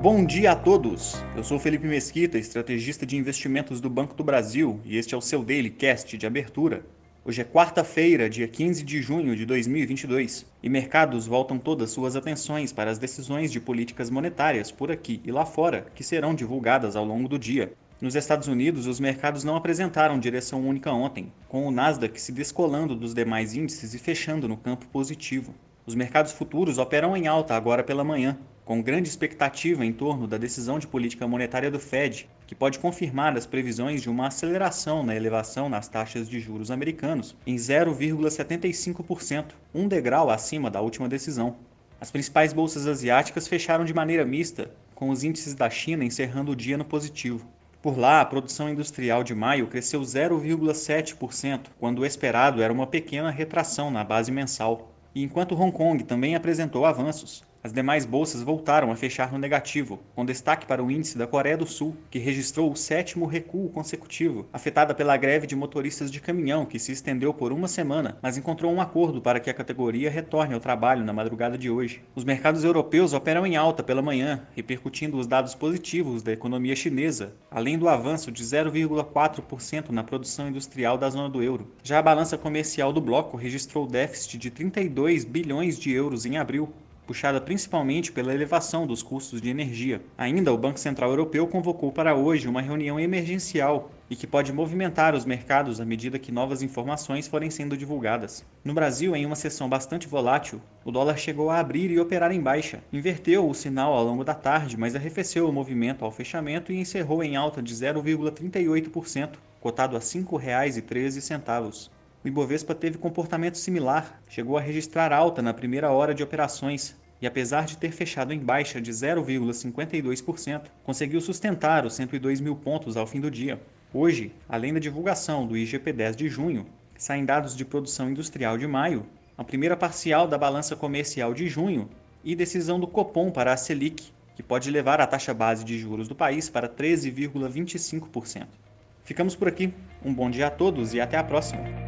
Bom dia a todos! Eu sou Felipe Mesquita, estrategista de investimentos do Banco do Brasil, e este é o seu Daily Cast de abertura. Hoje é quarta-feira, dia 15 de junho de 2022, e mercados voltam todas suas atenções para as decisões de políticas monetárias por aqui e lá fora, que serão divulgadas ao longo do dia. Nos Estados Unidos, os mercados não apresentaram direção única ontem, com o Nasdaq se descolando dos demais índices e fechando no campo positivo. Os mercados futuros operam em alta agora pela manhã, com grande expectativa em torno da decisão de política monetária do Fed, que pode confirmar as previsões de uma aceleração na elevação nas taxas de juros americanos em 0,75%, um degrau acima da última decisão. As principais bolsas asiáticas fecharam de maneira mista, com os índices da China encerrando o dia no positivo. Por lá, a produção industrial de maio cresceu 0,7%, quando o esperado era uma pequena retração na base mensal. E enquanto Hong Kong também apresentou avanços, as demais bolsas voltaram a fechar no negativo, com destaque para o índice da Coreia do Sul, que registrou o sétimo recuo consecutivo, afetada pela greve de motoristas de caminhão que se estendeu por uma semana, mas encontrou um acordo para que a categoria retorne ao trabalho na madrugada de hoje. Os mercados europeus operam em alta pela manhã, repercutindo os dados positivos da economia chinesa, além do avanço de 0,4% na produção industrial da zona do euro. Já a balança comercial do bloco registrou déficit de 32 bilhões de euros em abril, puxada principalmente pela elevação dos custos de energia. Ainda, o Banco Central Europeu convocou para hoje uma reunião emergencial e que pode movimentar os mercados à medida que novas informações forem sendo divulgadas. No Brasil, em uma sessão bastante volátil, o dólar chegou a abrir e operar em baixa. Inverteu o sinal ao longo da tarde, mas arrefeceu o movimento ao fechamento e encerrou em alta de 0,38%, cotado a R$ 5,13. O Ibovespa teve comportamento similar, chegou a registrar alta na primeira hora de operações e, apesar de ter fechado em baixa de 0,52%, conseguiu sustentar os 102 mil pontos ao fim do dia. Hoje, além da divulgação do IGP-10 de junho, saem dados de produção industrial de maio, a primeira parcial da balança comercial de junho e decisão do Copom para a Selic, que pode levar a taxa base de juros do país para 13,25%. Ficamos por aqui. Um bom dia a todos e até a próxima!